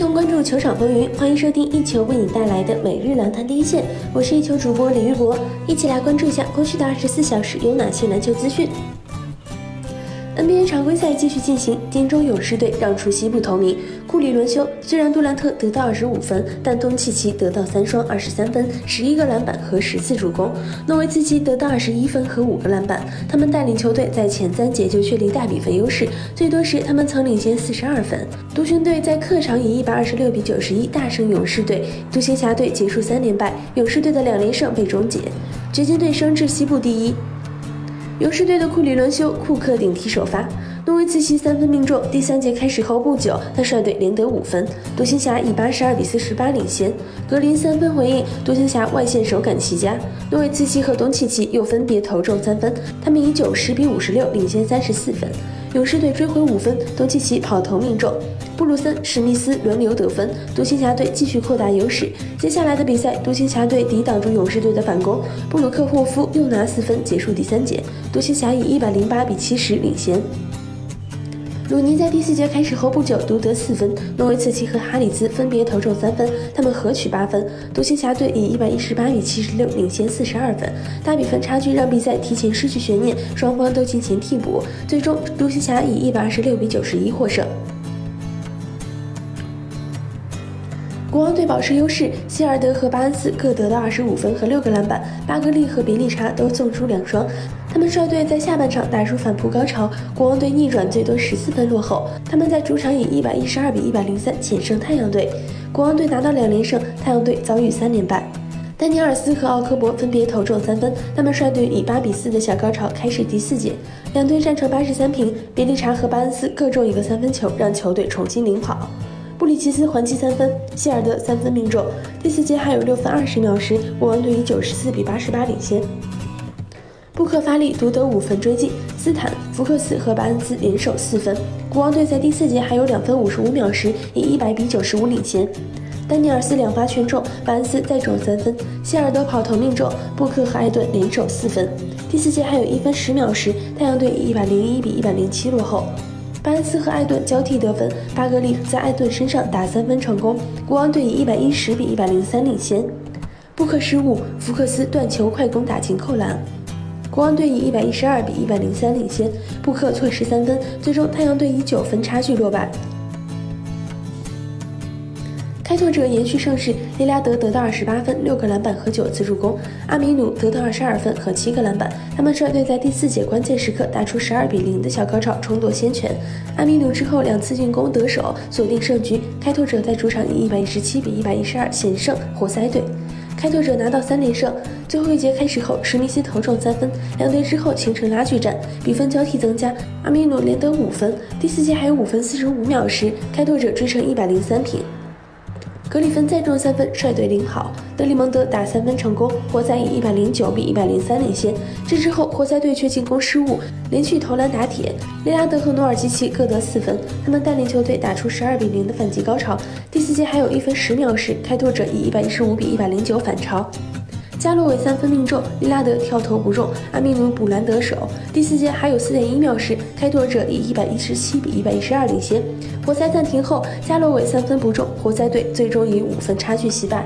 同关注球场风云，欢迎收听一球为你带来的每日篮坛第一线。我是一球主播李玉博，一起来关注一下过去的二十四小时有哪些篮球资讯。NBA 常规赛继续进行，金州勇士队让出西部头名库里轮休。虽然杜兰特得到二十五分，但东契奇得到三双二十三分、十一个篮板和十次助攻，诺维茨基得到二十一分和五个篮板。他们带领球队在前三节就确立大比分优势，最多时他们曾领先四十二分。独行队在客场以一百二十六比九十一大胜勇士队，独行侠队结束三连败，勇士队的两连胜被终结，掘金队升至西部第一。勇士队的库里轮休，库克顶替首发，诺维茨奇三分命中。第三节开始后不久，他率队连得五分，独行侠以八十二比四十八领先。格林三分回应，独行侠外线手感奇佳，诺维茨奇和东契奇又分别投中三分，他们以九十比五十六领先三十四分。勇士队追回五分，东契奇跑投命中，布鲁森、史密斯轮流得分，独行侠队继续扩大优势。接下来的比赛，独行侠队抵挡住勇士队的反攻，布鲁克霍夫又拿四分结束第三节，独行侠以一百零八比七十领先。鲁尼在第四节开始后不久独得四分，诺维茨奇和哈里兹分别投中三分，他们合取八分。独行侠队以一百一十八比七十六领先四十二分，大比分差距让比赛提前失去悬念，双方都进行替补，最终独行侠以一百二十六比九十一获胜。国王队保持优势，希尔德和巴恩斯各得到二十五分和六个篮板，巴格利和比利查都送出两双。他们率队在下半场打出反扑高潮，国王队逆转最多十四分落后。他们在主场以一百一十二比一百零三险胜太阳队，国王队拿到两连胜，太阳队遭遇三连败。丹尼尔斯和奥科博分别投中三分，他们率队以八比四的小高潮开始第四节，两队战成八十三平，比利查和巴恩斯各中一个三分球，让球队重新领跑。布里奇斯还击三分，希尔德三分命中。第四节还有六分二十秒时，国王队以九十四比八十八领先。布克发力独得五分追进，斯坦、福克斯和巴恩斯联手四分。国王队在第四节还有两分五十五秒时，以一百比九十五领先。丹尼尔斯两发全中，巴恩斯再中三分，希尔德跑投命中，布克和艾顿联手四分。第四节还有一分十秒时，太阳队以一百零一比一百零七落后。巴恩斯和艾顿交替得分，巴格利在艾顿身上打三分成功，国王队以一百一十比一百零三领先。布克失误，福克斯断球快攻打进扣篮，国王队以一百一十二比一百零三领先。布克错失三分，最终太阳队以九分差距落败。开拓者延续胜势，利拉德得到二十八分、六个篮板和九次助攻，阿米努得到二十二分和七个篮板。他们率队在第四节关键时刻打出十二比零的小高潮，冲夺先权。阿米努之后两次进攻得手，锁定胜局。开拓者在主场以一百一十七比一百一十二险胜活塞队。开拓者拿到三连胜。最后一节开始后，史密斯投中三分，两队之后形成拉锯战，比分交替增加。阿米努连得五分。第四节还有五分四十五秒时，开拓者追成一百零三平。格里芬再中三分，率队领好。德里蒙德打三分成功，活塞以一百零九比一百零三领先。这之后，活塞队却进攻失误，连续投篮打铁。雷拉德和努尔基奇各得四分，他们带领球队打出十二比零的反击高潮。第四节还有一分十秒时，开拓者以一百一十五比一百零九反超。加洛韦三分命中，利拉德跳投不中，阿米努补篮得手。第四节还有四点一秒时，开拓者以一百一十七比一百一十二领先。活塞暂停后，加洛韦三分不中，活塞队最终以五分差距惜败。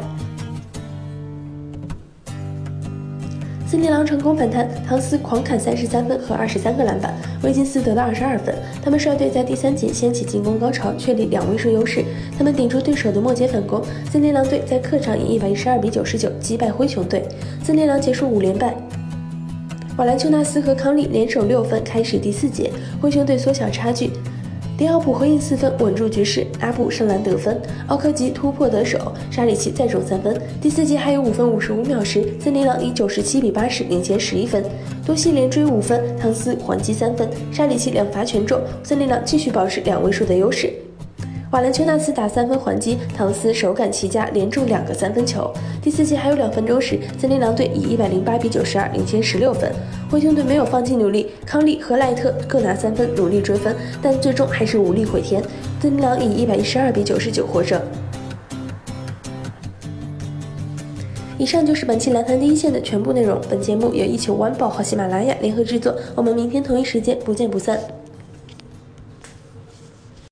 森林狼成功反弹，唐斯狂砍三十三分和二十三个篮板，威金斯得到二十二分。他们率队在第三节掀起进攻高潮，确立两位数优势。他们顶住对手的末节反攻，森林狼队在客场以一百一十二比九十九击败灰熊队，森林狼结束五连败。瓦兰丘纳斯和康利联手六分，开始第四节，灰熊队缩小差距。迪奥普回应四分，稳住局势。阿布上篮得分，奥科吉突破得手，沙里奇再中三分。第四节还有五分五十五秒时，森林狼以九十七比八十领先十一分。多西连追五分，汤斯还击三分，沙里奇两罚全中，森林狼继续保持两位数的优势。瓦兰丘纳斯打三分还击，唐斯手感奇佳，连中两个三分球。第四节还有两分钟时，森林狼队以一百零八比九十二领先十六分。灰熊队没有放弃努力，康利和赖特各拿三分，努力追分，但最终还是无力回天。森林狼以一百一十二比九十九获胜。以上就是本期篮坛第一线的全部内容。本节目由一球晚报和喜马拉雅联合制作，我们明天同一时间不见不散。